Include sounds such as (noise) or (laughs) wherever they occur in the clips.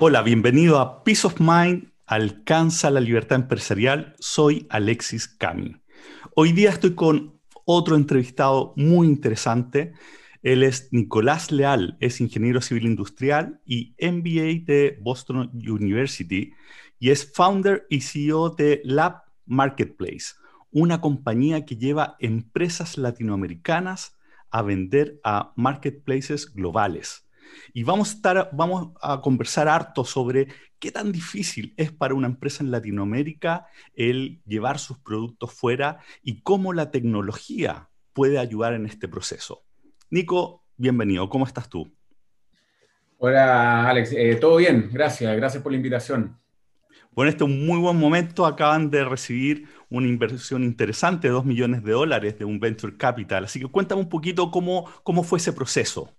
Hola, bienvenido a Peace of Mind, alcanza la libertad empresarial. Soy Alexis Cami. Hoy día estoy con otro entrevistado muy interesante. Él es Nicolás Leal, es ingeniero civil industrial y MBA de Boston University y es founder y CEO de Lab Marketplace, una compañía que lleva empresas latinoamericanas a vender a marketplaces globales. Y vamos a, estar, vamos a conversar harto sobre qué tan difícil es para una empresa en Latinoamérica el llevar sus productos fuera y cómo la tecnología puede ayudar en este proceso. Nico, bienvenido. ¿Cómo estás tú? Hola, Alex. Eh, todo bien, gracias. Gracias por la invitación. Bueno, este es un muy buen momento. Acaban de recibir una inversión interesante de 2 millones de dólares de un venture capital. Así que cuéntame un poquito cómo, cómo fue ese proceso.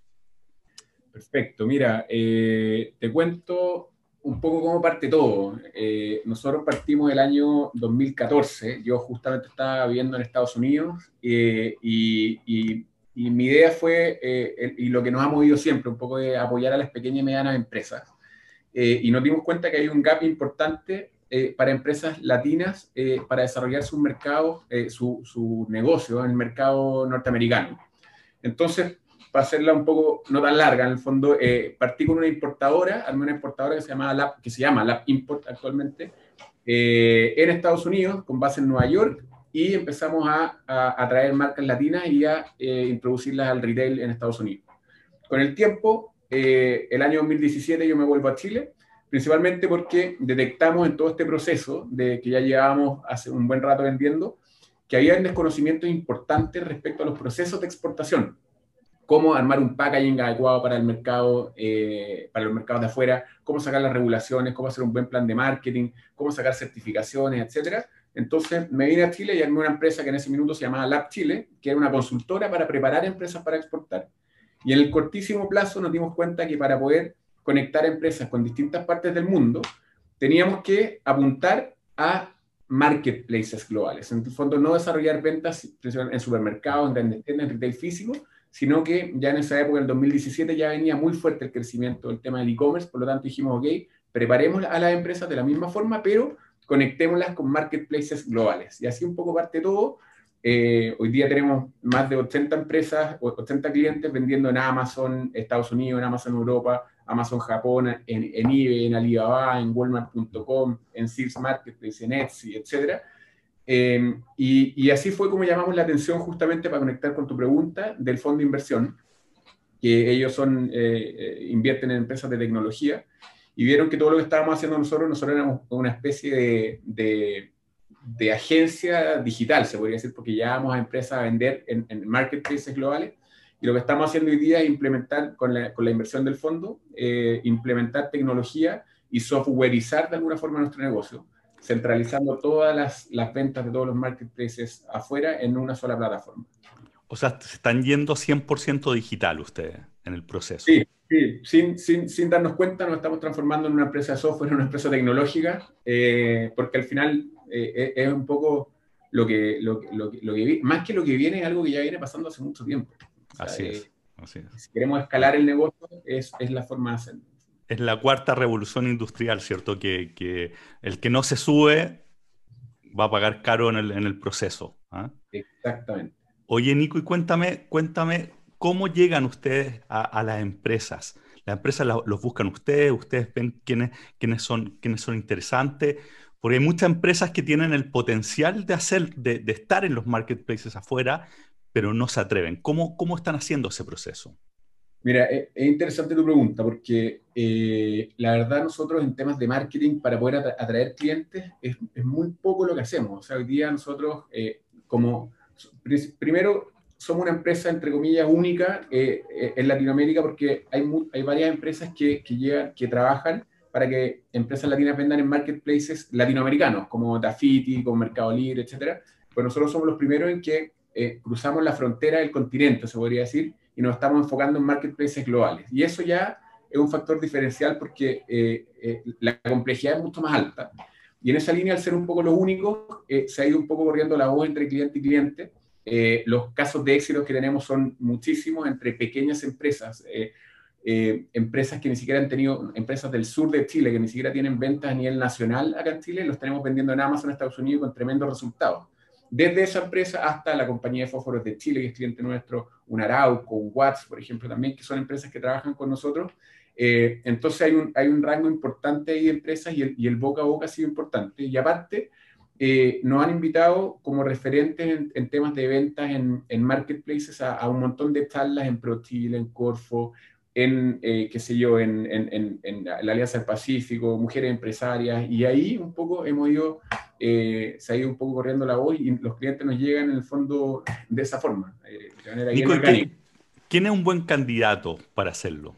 Perfecto, mira, eh, te cuento un poco cómo parte todo. Eh, nosotros partimos el año 2014, yo justamente estaba viviendo en Estados Unidos eh, y, mi idea fue, y lo que nos ha movido siempre, un poco de apoyar a las pequeñas y medianas empresas. Y nos dimos cuenta que hay un gap importante para empresas latinas para desarrollar sus mercados, su, su negocio en el mercado norteamericano. Entonces, para hacerla un poco no tan larga, en el fondo, eh, partí con una importadora, armé una importadora que se, llama Lab, que se llama Lab Import actualmente, eh, en Estados Unidos, con base en Nueva York, y empezamos a, a, traer marcas latinas y a eh, introducirlas al retail en Estados Unidos. Con el tiempo, el año 2017 yo me vuelvo a Chile, principalmente porque detectamos en todo este proceso de que ya llevábamos hace un buen rato vendiendo, que había un desconocimiento importante respecto a los procesos de exportación cómo armar un packaging adecuado para el mercado, eh, para los mercados de afuera, cómo sacar las regulaciones, cómo hacer un buen plan de marketing, cómo sacar certificaciones, etcétera. Entonces me vine a Chile y armé una empresa que en ese minuto se llamaba Lab Chile, que era una consultora para preparar empresas para exportar. Y en el cortísimo plazo nos dimos cuenta que para poder conectar empresas con distintas partes del mundo, teníamos que apuntar a marketplaces globales. En el fondo, no desarrollar ventas en supermercados, en tiendas, en retail físico, sino que ya en esa época, en el 2017, ya venía muy fuerte el crecimiento del tema del e-commerce, por lo tanto dijimos, ok, preparemos a las empresas de la misma forma, pero conectémoslas con marketplaces globales. Y así un poco parte todo. Eh, hoy día tenemos más de 80 empresas, 80 clientes vendiendo en Amazon Estados Unidos, en Amazon Europa, Amazon Japón, en, en eBay, en Alibaba, en Walmart.com, en Sears Marketplace, en Etsy, etcétera Em, y, así fue como llamamos la atención justamente para conectar con tu pregunta del fondo de inversión, que ellos son, eh, eh, invierten en empresas de tecnología y vieron que todo lo que estábamos haciendo nosotros, nosotros éramos una especie de, de, agencia digital, se podría decir, porque llevábamos a empresas a vender en, marketplaces globales. Y lo que estamos haciendo hoy día es implementar, con la, con la inversión del fondo, eh, implementar tecnología y softwareizar de alguna forma nuestro negocio centralizando todas las, las ventas de todos los marketplaces afuera en una sola plataforma. O sea, se están yendo 100% digital ustedes en el proceso. Sí, sí. Sin, sin, sin, darnos cuenta nos estamos transformando en una empresa de software, en una empresa tecnológica, eh, porque al final eh, es un poco lo que, lo, lo, lo, que, más que lo que viene, es algo que ya viene pasando hace mucho tiempo. así, es, eh, así, es, Si queremos escalar el negocio, es, es la forma de hacerlo es la cuarta revolución industrial, ¿cierto? Que, el que no se sube va a pagar caro en el, proceso. ¿ah? Exactamente. Oye, Nico, y cuéntame, cuéntame, ¿cómo llegan ustedes a, las empresas? ¿Las empresas los buscan ustedes? ¿Ustedes ven quiénes, quiénes, son, quiénes son interesantes? Porque hay muchas empresas que tienen el potencial de, hacer, de, estar en los marketplaces afuera, pero no se atreven. ¿Cómo, cómo están haciendo ese proceso? Mira, es, interesante tu pregunta porque eh, la verdad nosotros en temas de marketing para poder atraer clientes es, muy poco lo que hacemos. O sea, hoy día nosotros eh, como, primero, somos una empresa entre comillas única eh, en Latinoamérica porque hay, hay varias empresas que, que, llegan, que trabajan para que empresas latinas vendan en marketplaces latinoamericanos como Dafiti, como Mercado Libre, etcétera. Pues nosotros somos los primeros en que cruzamos la frontera del continente, se podría decir, y nos estamos enfocando en marketplaces globales. Y eso ya es un factor diferencial porque eh, eh, la complejidad es mucho más alta. Y en esa línea, al ser un poco lo único, eh, se ha ido un poco corriendo la voz entre cliente y cliente Eh, los casos de éxito que tenemos son muchísimos entre pequeñas empresas, eh, eh, empresas que ni siquiera han tenido, empresas del sur de Chile que ni siquiera tienen ventas a nivel nacional acá en Chile, los tenemos vendiendo en Amazon, Estados Unidos con tremendos resultados. Desde esa empresa hasta la compañía de fósforos de Chile, que es cliente nuestro, un Arauco, un Watts, por ejemplo, también, que son empresas que trabajan con nosotros. entonces hay un, hay un rango importante de empresas y el, y el boca a boca ha sido importante. Y aparte, eh, nos han invitado como referentes en, temas de ventas en, en marketplaces a, un montón de charlas en ProTil, en Corfo, en, eh, qué sé yo, en, en, la Alianza del Pacífico, Mujeres Empresarias, y ahí un poco hemos ido, eh, se ha ido un poco corriendo la voz y los clientes nos llegan en el fondo de esa forma, de manera Nico, ¿quién, ¿quién es un buen candidato para hacerlo?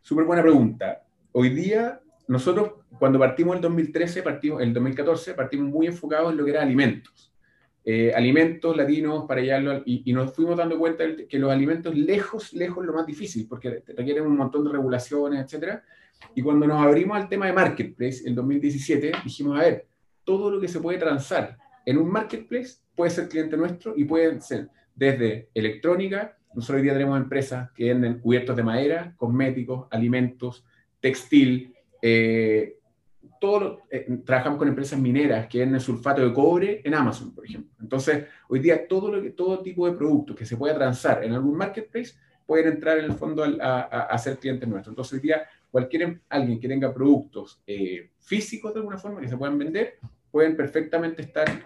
Súper buena pregunta. Hoy día nosotros cuando partimos el 2013, partimos, el 2014, partimos muy enfocados en lo que era alimentos. Eh, alimentos latinos para allá, y, nos fuimos dando cuenta que los alimentos lejos, lejos lo más difícil, porque requieren un montón de regulaciones, etc. Y cuando nos abrimos al tema de marketplace, en 2017, dijimos, a ver, todo lo que se puede transar en un marketplace puede ser cliente nuestro y puede ser desde electrónica, nosotros hoy día tenemos empresas que venden cubiertos de madera, cosméticos, alimentos, textil, eh, todo, eh, trabajamos con empresas mineras que venden sulfato de cobre en Amazon, por ejemplo. Entonces, hoy día todo, lo que, todo tipo de productos que se pueda transar en algún marketplace pueden entrar en el fondo a, ser clientes nuestros. Entonces, hoy día cualquier alguien que tenga productos eh, físicos de alguna forma que se puedan vender, pueden perfectamente estar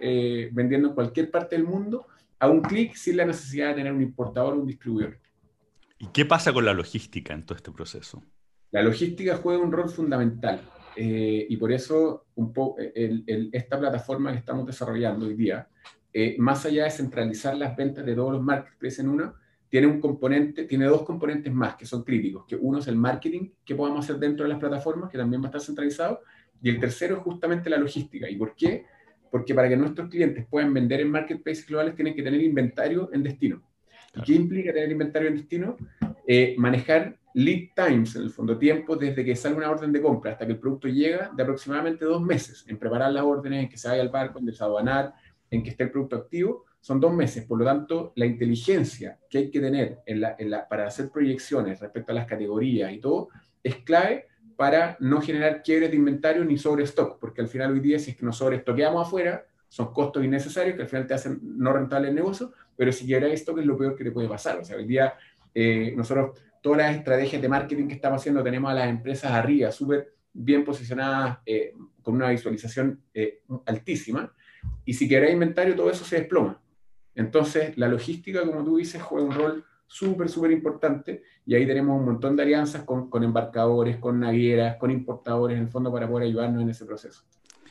vendiendo en cualquier parte del mundo a un clic sin la necesidad de tener un importador o un distribuidor. ¿Y qué pasa con la logística en todo este proceso? La logística juega un rol fundamental eh, y por eso un esta plataforma que estamos desarrollando hoy día, eh, más allá de centralizar las ventas de todos los marketplaces en uno, tiene un componente, tiene dos componentes más que son críticos, que uno es el marketing que podamos hacer dentro de las plataformas, que también va a estar centralizado, y el tercero es justamente la logística. ¿Y por qué? Porque para que nuestros clientes puedan vender en marketplaces globales tienen que tener inventario en destino. ¿Y qué implica tener inventario en destino? Eh, manejar lead times, en el fondo tiempo, desde que sale una orden de compra hasta que el producto llega, de aproximadamente dos meses, en preparar las órdenes, en que se vaya al barco, en desaduanar, en que esté el producto activo, son dos meses. Por lo tanto, la inteligencia que hay que tener en la, para hacer proyecciones respecto a las categorías y todo, es clave para no generar quiebres de inventario ni sobre stock, porque al final hoy día si es que nos sobreestoqueamos afuera, son costos innecesarios que al final te hacen no rentable el negocio, pero si quiebras stock es lo peor que te puede pasar. O sea, hoy día eh, nosotros todas las estrategias de marketing que estamos haciendo, tenemos a las empresas arriba, súper bien posicionadas, eh, con una visualización eh, altísima, y si queréis inventario, todo eso se desploma. Entonces, la logística, como tú dices, juega un rol súper, súper importante, y ahí tenemos un montón de alianzas con, con embarcadores, con navieras, con importadores, en el fondo, para poder ayudarnos en ese proceso.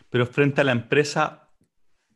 Pero frente a la empresa,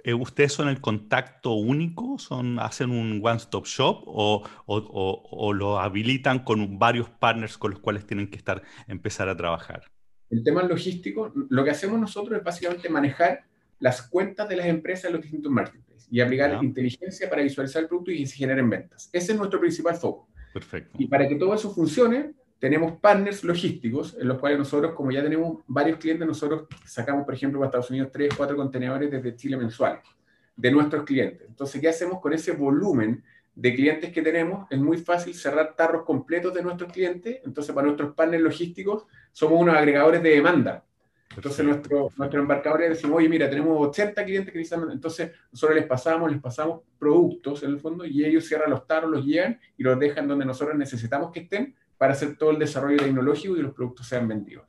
¿Ustedes son el contacto único? ¿Son, ¿Hacen un one-stop shop o, o, lo habilitan con varios partners con los cuales tienen que estar, empezar a trabajar? El tema logístico, lo que hacemos nosotros es básicamente manejar las cuentas de las empresas en los distintos marketplaces y aplicar inteligencia para visualizar el producto y se generen ventas. Ese es nuestro principal foco. Perfecto. Y para que todo eso funcione, tenemos partners logísticos en los cuales nosotros, como ya tenemos varios clientes, nosotros sacamos, por ejemplo, para Estados Unidos, tres, cuatro contenedores desde Chile mensuales de nuestros clientes. Entonces, ¿qué hacemos con ese volumen de clientes que tenemos? Es muy fácil cerrar tarros completos de nuestros clientes. Entonces, para nuestros partners logísticos, somos unos agregadores de demanda. Entonces, nuestro, nuestros embarcadores decimos, oye, mira, tenemos 80 clientes que necesitan. Entonces, nosotros les pasamos, les pasamos productos en el fondo y ellos cierran los tarros, los llevan y los dejan donde nosotros necesitamos que estén para hacer todo el desarrollo tecnológico y los productos sean vendidos.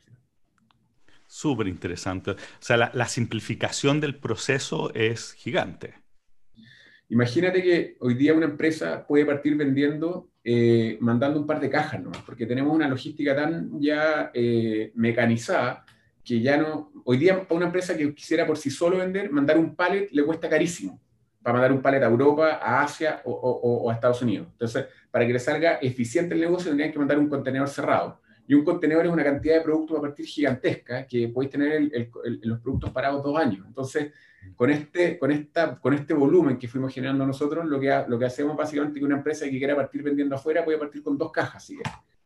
Súper interesante. O sea, la, simplificación del proceso es gigante. Imagínate que hoy día una empresa puede partir vendiendo, eh, mandando un par de cajas, ¿no? Porque tenemos una logística tan ya eh, mecanizada que ya no. Hoy día, para una empresa que quisiera por sí solo vender, mandar un pallet le cuesta carísimo. Para mandar un pallet a Europa, a Asia o, o a Estados Unidos. Entonces, para que le salga eficiente el negocio, tendrían que mandar un contenedor cerrado. Y un contenedor es una cantidad de productos a partir gigantesca que podéis tener los productos parados dos años. Entonces, con este, con, esta, con este volumen que fuimos generando nosotros, lo que, lo que hacemos básicamente es que una empresa que quiera partir vendiendo afuera puede partir con dos cajas. ¿sí?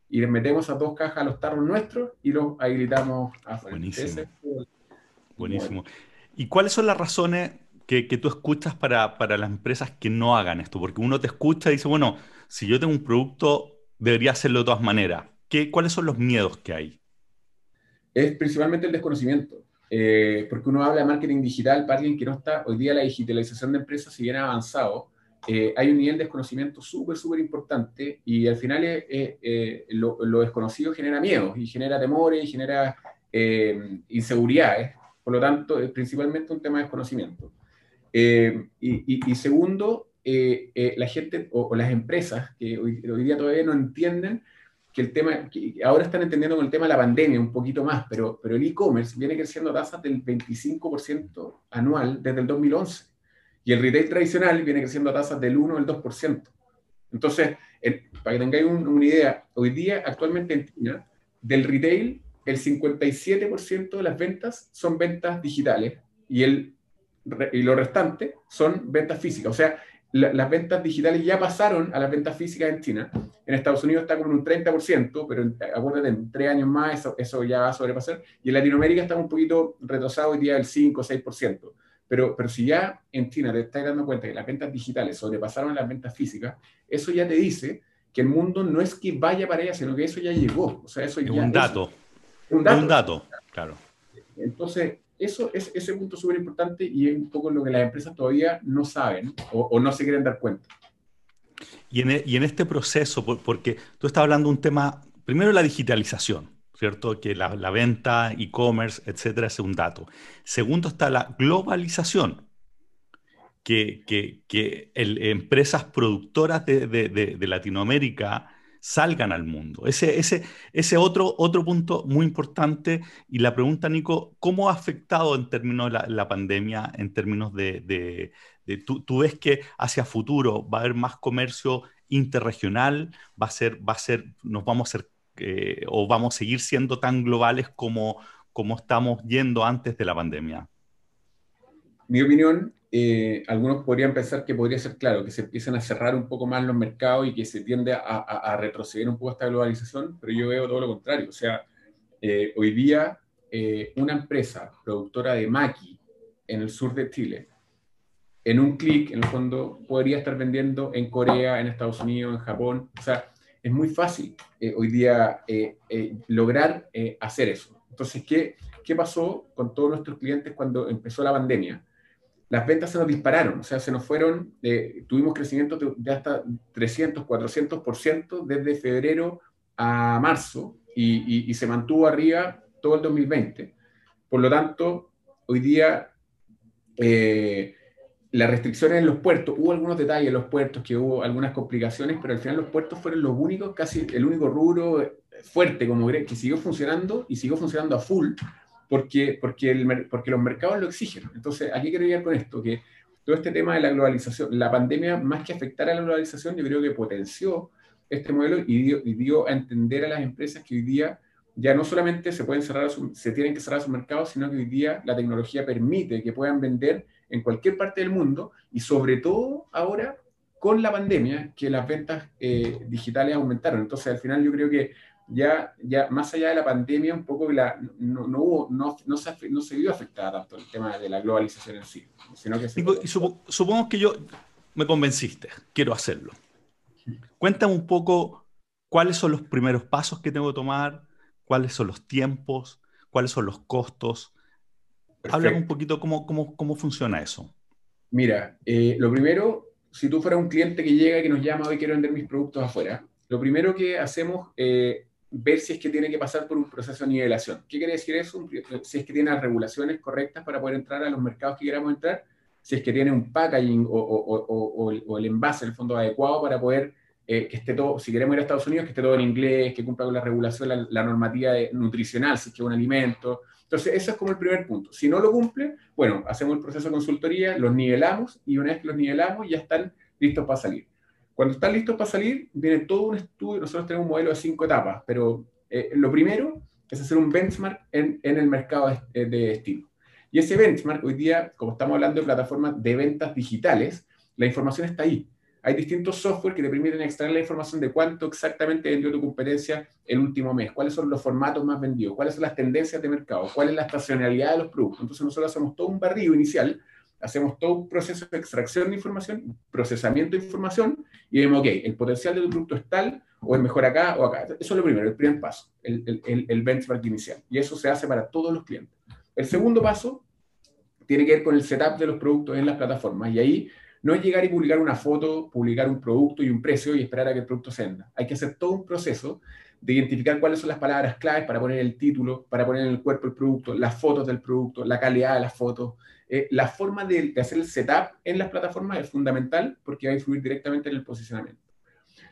Y les metemos a dos cajas a los tarros nuestros y los habilitamos afuera. Buenísimo. Buenísimo. ¿Y cuáles son las razones que, tú escuchas para, para, las empresas que no hagan esto? Porque uno te escucha y dice, bueno, si yo tengo un producto, debería hacerlo de todas maneras. ¿Qué, ¿Cuáles son los miedos que hay? Es principalmente el desconocimiento. Eh, porque uno habla de marketing digital para alguien que no está, hoy día la digitalización de empresas, si bien ha avanzado, eh, hay un nivel de desconocimiento súper, súper importante y al final eh, lo, lo, desconocido genera miedo y genera temores y genera inseguridades. Por lo tanto, es principalmente un tema de desconocimiento. Y, y, segundo, la gente o, las empresas que hoy, hoy día todavía no entienden que el tema, que ahora están entendiendo con el tema de la pandemia un poquito más, pero, pero el e-commerce viene creciendo a tasas del 25% anual desde el 2011. Y el retail tradicional viene creciendo a tasas del 1 o el 2%. Entonces, para que tengáis una idea, hoy día, actualmente en China, del retail, el 57% de las ventas son ventas digitales y, el, y lo restante son ventas físicas. O sea, las ventas digitales ya pasaron a las ventas físicas en China. En Estados Unidos está como en un 30%, pero acuérdate, en tres años más eso, eso ya va a sobrepasar. Y en Latinoamérica está un poquito retrasado hoy día del 5 o 6%. Pero, pero si ya en China te estás dando cuenta que las ventas digitales sobrepasaron las ventas físicas, eso ya te dice que el mundo no es que vaya para allá, sino que eso ya llegó. O sea, eso es ya, un dato. un dato. Un dato, claro. Entonces, eso es ese punto súper importante y es un poco lo que las empresas todavía no saben o, no se quieren dar cuenta. Y en, e, este proceso, porque tú estás hablando de un tema, primero la digitalización, ¿cierto? Que la, venta, e-commerce, etcétera, es un dato. Segundo está la globalización, que, empresas productoras de Latinoamérica salgan al mundo. Ese, ese, ese otro, otro punto muy importante. Y la pregunta, Nico, ¿cómo ha afectado en términos de la, pandemia, en términos de... de, tú, tú, ves que hacia futuro va a haber más comercio interregional, va a ser, va a ser, nos vamos a ser, eh, o vamos a seguir siendo tan globales como, como estamos yendo antes de la pandemia? Mi opinión eh, algunos podrían pensar que podría ser claro, que se empiecen a cerrar un poco más los mercados y que se tiende a, retroceder un poco esta globalización, pero yo veo todo lo contrario. O sea, eh, hoy día eh, una empresa productora de maqui en el sur de Chile, en un clic, en el fondo, podría estar vendiendo en Corea, en Estados Unidos, en Japón. O sea, es muy fácil hoy día lograr hacer eso. Entonces, ¿qué, ¿qué pasó con todos nuestros clientes cuando empezó la pandemia? Las ventas se nos dispararon, o sea, se nos fueron, eh, tuvimos crecimiento de hasta 300, 400% desde febrero a marzo y, se mantuvo arriba todo el 2020. Por lo tanto, hoy día eh, las restricciones en los puertos, hubo algunos detalles en los puertos, que hubo algunas complicaciones, pero al final los puertos fueron los únicos, casi el único rubro fuerte como que siguió funcionando y siguió funcionando a full, porque, porque, los mercados lo exigen. Entonces, aquí quiero llegar con esto, que todo este tema de la globalización, la pandemia, más que afectar a la globalización, yo creo que potenció este modelo y dio, y dio a entender a las empresas que hoy día ya no solamente se pueden cerrar, se tienen que cerrar sus mercados, sino que hoy día la tecnología permite que puedan vender en cualquier parte del mundo y sobre todo ahora con la pandemia que las ventas eh, digitales aumentaron. Entonces al final yo creo que ya, ya más allá de la pandemia, un poco la, no, no, hubo, no, no, se, no se vio afectada tanto el tema de la globalización en sí. Sino que y que yo me convenciste, quiero hacerlo. Cuéntame un poco cuáles son los primeros pasos que tengo que tomar, cuáles son los tiempos, cuáles son los costos. Háblame un poquito cómo, cómo, cómo funciona eso. Mira, eh, lo primero, si tú fueras un cliente que llega y que nos llama hoy quiero vender mis productos afuera, lo primero que hacemos eh, ver si es que tiene que pasar por un proceso de nivelación. ¿Qué quiere decir eso? Si es que tiene las regulaciones correctas para poder entrar a los mercados que queramos entrar, si es que tiene un packaging o, el envase, el fondo adecuado para poder eh, que esté todo, si queremos ir a Estados Unidos, que esté todo en inglés, que cumpla con la regulación, la, normativa nutricional, si es que es un alimento. Entonces, eso es como el primer punto. Si no lo cumple, bueno, hacemos el proceso de consultoría, los nivelamos y una vez que los nivelamos ya están listos para salir. Cuando están listos para salir, viene todo un estudio. Nosotros tenemos un modelo de cinco etapas, pero eh, lo primero es hacer un benchmark en, el mercado de, eh, de destino. Y ese benchmark, hoy día, como estamos hablando de plataformas de ventas digitales, la información está ahí. Hay distintos software que te permiten extraer la información de cuánto exactamente vendió tu competencia el último mes, cuáles son los formatos más vendidos, cuáles son las tendencias de mercado, cuál es la estacionalidad de los productos. Entonces nosotros hacemos todo un barrido inicial hacemos todo un proceso de extracción de información, procesamiento de información, y vemos, ok, el potencial de tu producto es tal, o es mejor acá o acá. Eso es lo primero, el primer paso, el, el, el benchmark inicial. Y eso se hace para todos los clientes. El segundo paso tiene que ver con el setup de los productos en las plataformas. Y ahí no es llegar y publicar una foto, publicar un producto y un precio y esperar a que el producto se venda. Hay que hacer todo un proceso de identificar cuáles son las palabras claves para poner el título, para poner en el cuerpo el producto, las fotos del producto, la calidad de las fotos. Eh, la forma de, de, hacer el setup en las plataformas es fundamental porque va a influir directamente en el posicionamiento.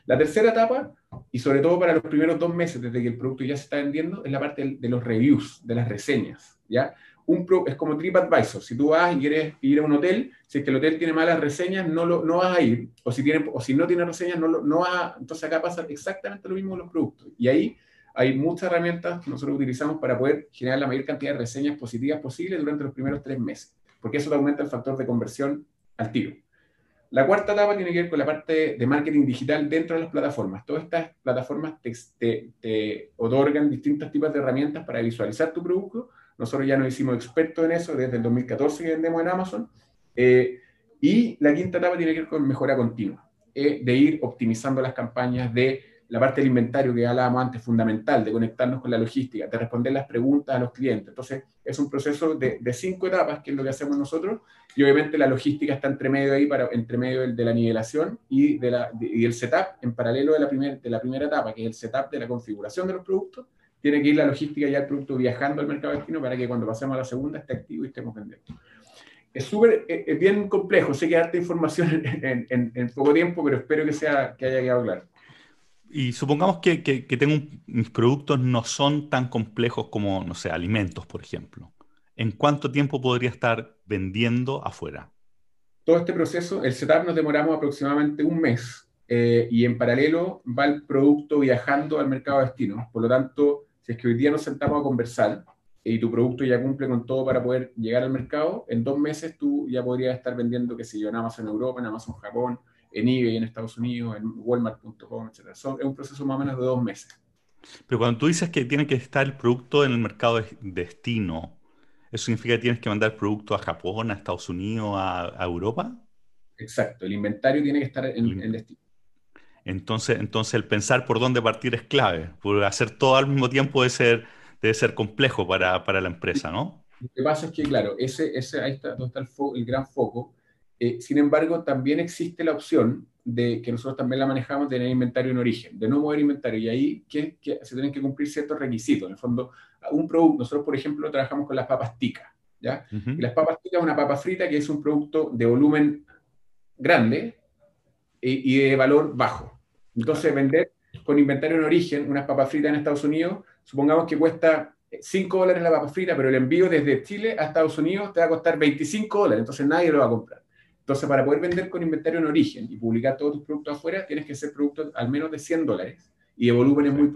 La tercera etapa, y sobre todo para los primeros dos meses desde que el producto ya se está vendiendo, es la parte de, los reviews, de las reseñas. ¿ya? Un pro, es como TripAdvisor. Si tú vas y quieres ir a un hotel, si es que el hotel tiene malas reseñas, no, lo, no vas a ir. O si, tiene, o si no tiene reseñas, no, lo, no vas a, Entonces acá pasa exactamente lo mismo con los productos. Y ahí hay muchas herramientas que nosotros utilizamos para poder generar la mayor cantidad de reseñas positivas posible durante los primeros tres meses, porque eso aumenta el factor de conversión al tiro. La cuarta etapa tiene que ver con la parte de marketing digital dentro de las plataformas. Todas estas plataformas te, te, te otorgan distintos tipos de herramientas para visualizar tu producto. Nosotros ya nos hicimos expertos en eso desde el 2014 que vendemos en Amazon. Eh, y la quinta etapa tiene que ver con mejora continua, eh, de ir optimizando las campañas, de la parte del inventario que hablábamos antes, fundamental, de conectarnos con la logística, de responder las preguntas a los clientes. Entonces, es un proceso de, cinco etapas, que es lo que hacemos nosotros, y obviamente la logística está entre medio ahí, para, entre medio de, la nivelación y, de la, y el setup, en paralelo de la, primer, de la primera etapa, que es el setup de la configuración de los productos, tiene que ir la logística y el producto viajando al mercado destino para que cuando pasemos a la segunda esté activo y estemos vendiendo. Es súper, es bien complejo, sé que darte información (laughs) en, en, en, poco tiempo, pero espero que, sea, que haya quedado claro. Y supongamos que, tengo un, mis productos no son tan complejos como, no sé, alimentos, por ejemplo. ¿En cuánto tiempo podría estar vendiendo afuera? Todo este proceso, el setup nos demoramos aproximadamente un mes eh, y en paralelo va el producto viajando al mercado destino. Por lo tanto, si es que hoy día nos sentamos a conversar y tu producto ya cumple con todo para poder llegar al mercado, en dos meses tú ya podrías estar vendiendo, qué sé yo, en Amazon Europa, en Amazon Japón, en eBay en Estados Unidos, en Walmart.com, etc. Son, es un proceso más o menos de dos meses. Pero cuando tú dices que tiene que estar el producto en el mercado de destino, ¿eso significa que tienes que mandar el producto a Japón, a Estados Unidos, a, a Europa? Exacto, el inventario tiene que estar en, en, destino. Entonces, entonces el pensar por dónde partir es clave, porque hacer todo al mismo tiempo debe ser, debe ser complejo para, para la empresa, ¿no? Lo que pasa es que, claro, ese, ese, ahí está donde está el, fo el gran foco, eh, sin embargo, también existe la opción de que nosotros también la manejamos de tener inventario en origen, de no mover inventario. Y ahí que, que se tienen que cumplir ciertos requisitos. En el fondo, un producto, nosotros, por ejemplo, trabajamos con las papas ticas. ¿ya? Uh -huh. Y las papas ticas es una papa frita que es un producto de volumen grande y, y de valor bajo. Entonces, vender con inventario en origen unas papas fritas en Estados Unidos, supongamos que cuesta 5 dólares la papa frita, pero el envío desde Chile a Estados Unidos te va a costar 25 dólares, entonces nadie lo va a comprar. Entonces, para poder vender con inventario en origen y publicar todos tus productos afuera, tienes que ser productos al menos de 100 dólares y de volúmenes muy.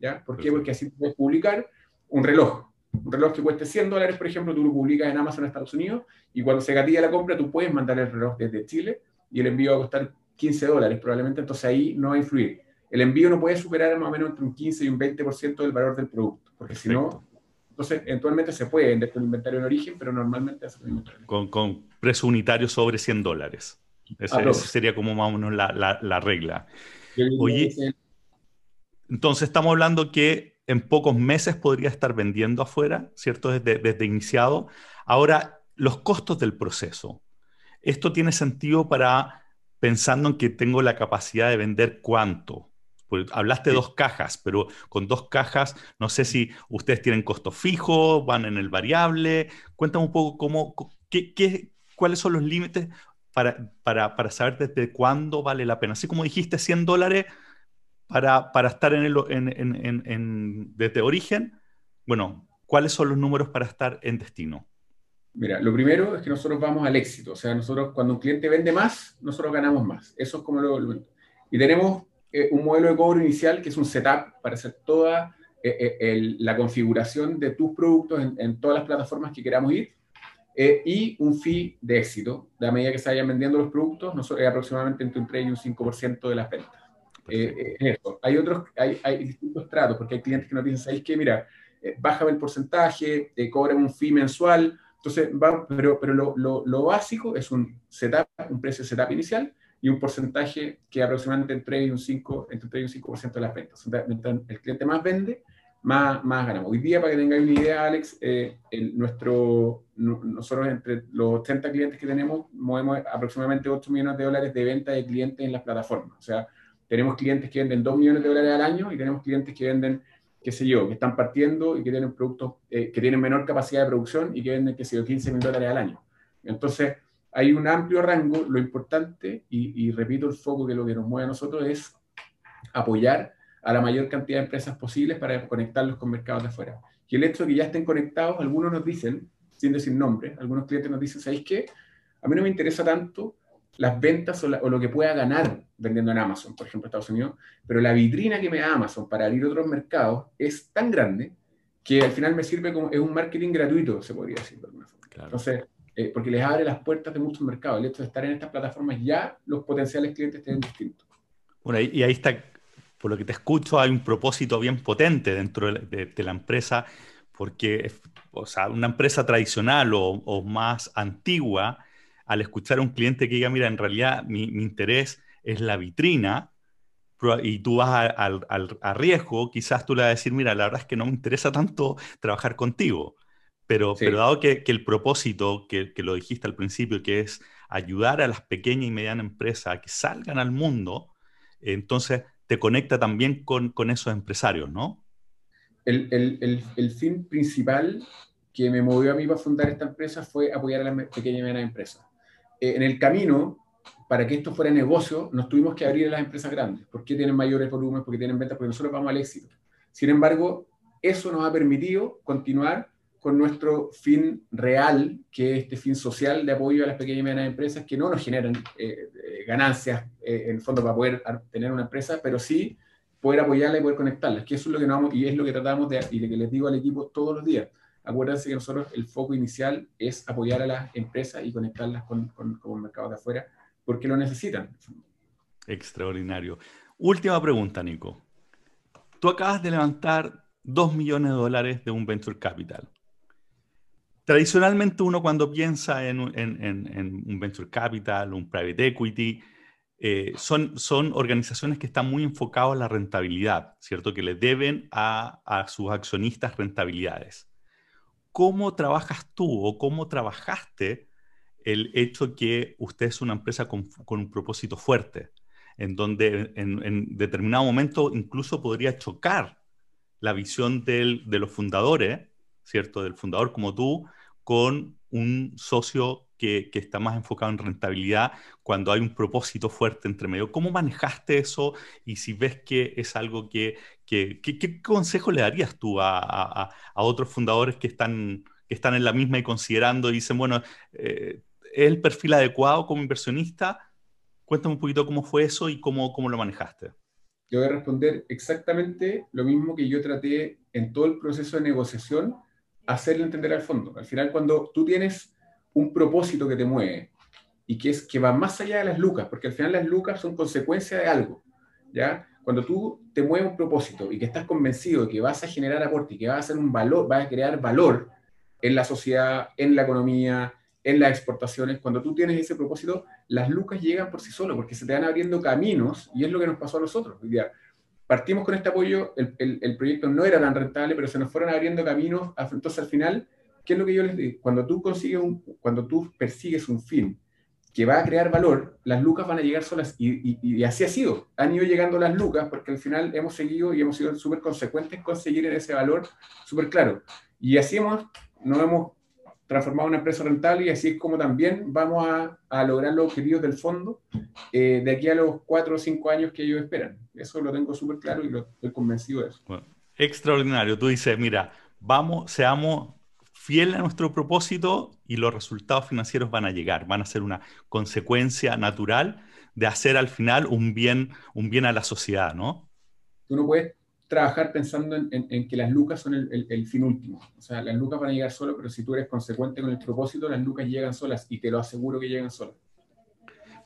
¿Ya? ¿Por qué? Porque así puedes publicar un reloj. Un reloj que cueste 100 dólares, por ejemplo, tú lo publicas en Amazon Estados Unidos y cuando se gatilla la compra, tú puedes mandar el reloj desde Chile y el envío va a costar 15 dólares probablemente, entonces ahí no va a influir. El envío no puede superar más o menos entre un 15 y un 20% del valor del producto, porque si no, entonces, eventualmente se puede vender con inventario en origen, pero normalmente hace. Con, con precio unitario sobre 100 dólares. Ese, ah, sería como más o menos la, la, la regla. Oye, entonces estamos hablando que en pocos meses podría estar vendiendo afuera, ¿cierto? Desde, desde iniciado. Ahora, los costos del proceso. ¿Esto tiene sentido para pensando en que tengo la capacidad de vender cuánto? hablaste de dos cajas, pero con dos cajas, no sé si ustedes tienen costo fijo, van en el variable. Cuéntame un poco cómo, qué, qué, cuáles son los límites para, para, para, saber desde cuándo vale la pena. Así como dijiste, 100 dólares para, para estar en el, en, en, en, desde origen. Bueno, ¿cuáles son los números para estar en destino? Mira, lo primero es que nosotros vamos al éxito. O sea, nosotros cuando un cliente vende más, nosotros ganamos más. Eso es como lo... Y tenemos eh, un modelo de cobro inicial que es un setup para hacer toda eh, eh, el, la configuración de tus productos en, todas las plataformas que queramos ir eh, y un fee de éxito. De a medida que se vayan vendiendo los productos, nosotros, aproximadamente entre un 3 y un 5% de las ventas. eso. Hay otros, hay, hay, distintos tratos, porque hay clientes que nos dicen, ¿sabéis qué? Mira, bájame el porcentaje, te cobran un fee mensual, Entonces, va, pero, pero lo, lo, lo, básico es un setup, un precio setup inicial y un porcentaje que aproximadamente entre 3 y un 5, entre 3 y un 5% de las ventas. Mientras el cliente más vende, más, más ganamos. Hoy día, para que tengáis una idea, Alex, eh, el, nuestro, nosotros entre los 30 clientes que tenemos, movemos aproximadamente 8 millones de dólares de venta de clientes en las plataformas. O sea, tenemos clientes que venden 2 millones de dólares al año y tenemos clientes que venden qué sé yo, que están partiendo y que tienen productos eh, que tienen menor capacidad de producción y que venden, qué sé yo, 15 mil dólares al año. Entonces, hay un amplio rango. Lo importante, y, repito el foco que lo que nos mueve a nosotros es apoyar a la mayor cantidad de empresas posibles para conectarlos con mercados de afuera. Y el hecho de que ya estén conectados, algunos nos dicen, sin decir nombre, algunos clientes nos dicen, ¿sabéis qué? A mí no me interesa tanto las ventas o, lo que pueda ganar vendiendo en Amazon, por ejemplo, Estados Unidos, pero la vitrina que me da Amazon para abrir otros mercados es tan grande que al final me sirve como es un marketing gratuito, se podría decir de alguna forma. Entonces, eh, porque les abre las puertas de muchos mercados. El hecho de estar en estas plataformas ya los potenciales clientes tienen distintos. Bueno, y ahí está, por lo que te escucho, hay un propósito bien potente dentro de, la empresa, porque o sea, una empresa tradicional o, o más antigua, al escuchar a un cliente que diga, mira, en realidad mi, interés es la vitrina, y tú vas al a, riesgo, quizás tú le vas a decir, mira, la verdad es que no me interesa tanto trabajar contigo. Pero, pero dado que, el propósito, que, lo dijiste al principio, que es ayudar a las pequeñas y medianas empresas a que salgan al mundo, entonces te conecta también con, esos empresarios, ¿no? El, fin principal que me movió a mí para fundar esta empresa fue apoyar a las pequeñas y medianas empresas. Eh, en el camino, para que esto fuera negocio, nos tuvimos que abrir a las empresas grandes. ¿Por qué tienen mayores volúmenes? Porque tienen ventas, porque nosotros vamos al éxito. Sin embargo, eso nos ha permitido continuar con nuestro fin real, que es este fin social de apoyo a las pequeñas y medianas empresas, que no nos generan eh, eh, ganancias en el fondo para poder tener una empresa, pero sí poder apoyarla y poder conectarla, que eso es lo que nos vamos, y es lo que tratamos de, y lo que les digo al equipo todos los días acuérdense que nosotros el foco inicial es apoyar a las empresas y conectarlas con, con, el mercado de afuera, porque lo necesitan. Extraordinario. Última pregunta, Nico. Tú acabas de levantar 2 millones de dólares de un venture capital. Tradicionalmente uno cuando piensa en, un venture capital, un private equity, eh, son, son organizaciones que están muy enfocadas a la rentabilidad, ¿cierto? Que le deben a, a sus accionistas rentabilidades. ¿cómo trabajas tú o cómo trabajaste el hecho que usted es una empresa con, un propósito fuerte, en donde en, determinado momento incluso podría chocar la visión de los fundadores, ¿cierto? Del fundador como tú, con un socio que, está más enfocado en rentabilidad cuando hay un propósito fuerte entre medio. ¿Cómo manejaste eso? Y si ves que es algo que... ¿Qué consejo le darías tú a, otros fundadores que están, que están en la misma y considerando y dicen, bueno, eh, ¿es el perfil adecuado como inversionista? Cuéntame un poquito cómo fue eso y cómo, cómo lo manejaste. Yo voy a responder exactamente lo mismo que yo traté en todo el proceso de negociación, hacerle entender al fondo. Al final, cuando tú tienes un propósito que te mueve y que, es, que va más allá de las lucas, porque al final las lucas son consecuencia de algo, ¿ya? Cuando tú te mueves un propósito y que estás convencido de que vas a generar aporte y que vas a hacer un valor, vas a crear valor en la sociedad, en la economía, en las exportaciones, cuando tú tienes ese propósito, las lucas llegan por sí solas, porque se te van abriendo caminos y es lo que nos pasó a nosotros. Ya, partimos con este apoyo, el, el, el, proyecto no era tan rentable, pero se nos fueron abriendo caminos, entonces al final ¿qué es lo que yo les digo? Cuando tú consigues un, cuando tú persigues un fin que va a crear valor, las lucas van a llegar solas y, y, así ha sido. Han ido llegando las lucas porque al final hemos seguido y hemos sido súper consecuentes en conseguir ese valor súper claro. Y así hemos, nos hemos transformado en una empresa rentable y así es como también vamos a, a lograr los objetivos del fondo eh, de aquí a los cuatro o cinco años que ellos esperan. Eso lo tengo súper claro y lo, estoy convencido de eso. extraordinario. Tú dices, mira, vamos, seamos fiel a nuestro propósito y los resultados financieros van a llegar, van a ser una consecuencia natural de hacer al final un bien, un bien a la sociedad, ¿no? Tú no puedes trabajar pensando en, que las lucas son el, fin último. O sea, las lucas van a llegar solo, pero si tú eres consecuente con el propósito, las lucas llegan solas y te lo aseguro que llegan solas.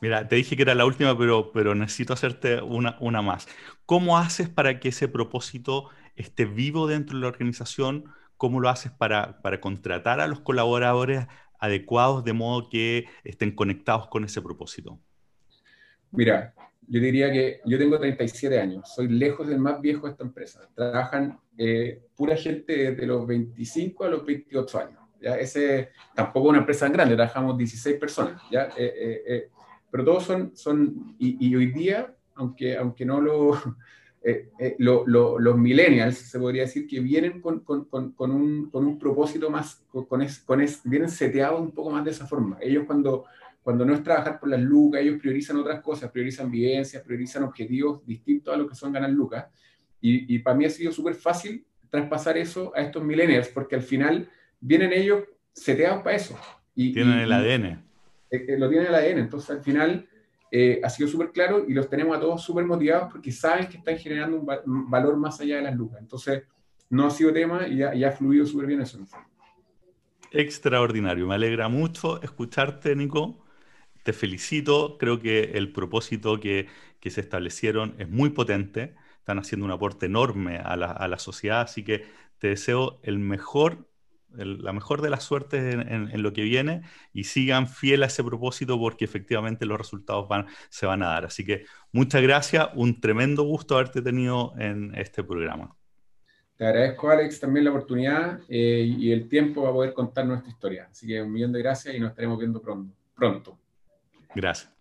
Mira, te dije que era la última, pero, pero necesito hacerte una, una más. ¿Cómo haces para que ese propósito esté vivo dentro de la organización? ¿cómo lo haces para, para contratar a los colaboradores adecuados de modo que estén conectados con ese propósito? Mira, yo diría que yo tengo 37 años, soy lejos del más viejo de esta empresa. Trabajan eh, pura gente de los 25 a los 28 años. ¿ya? Ese tampoco una empresa tan grande, trabajamos 16 personas. ¿ya? Eh, eh, pero todos son, son y, hoy día, aunque, aunque no (laughs) lo, los millennials, se podría decir que vienen con, con, con, con un, un, propósito más, con, es, es, vienen seteados un poco más de esa forma. Ellos cuando cuando no es trabajar por las lucas, ellos priorizan otras cosas, priorizan vivencias, priorizan objetivos distintos a lo que son ganar lucas. Y, para mí ha sido súper fácil traspasar eso a estos millennials, porque al final vienen ellos seteados para eso. Y, tienen el ADN. Eh, eh, lo tienen el ADN, entonces al final eh, ha sido súper claro y los tenemos a todos súper motivados porque saben que están generando un, valor más allá de las lucas. Entonces no ha sido tema y ya, ha fluido súper bien eso. Extraordinario, me alegra mucho escucharte, Nico te felicito, creo que el propósito que, se establecieron es muy potente, están haciendo un aporte enorme a la, sociedad, así que te deseo el mejor, la mejor de las suertes en, lo que viene y sigan fiel a ese propósito porque efectivamente los resultados van, se van a dar. Así que muchas gracias, un tremendo gusto haberte tenido en este programa. Te agradezco, Alex, también la oportunidad eh, y el tiempo para poder contar nuestra historia. Así que un millón de gracias y nos estaremos viendo pronto. pronto. Gracias.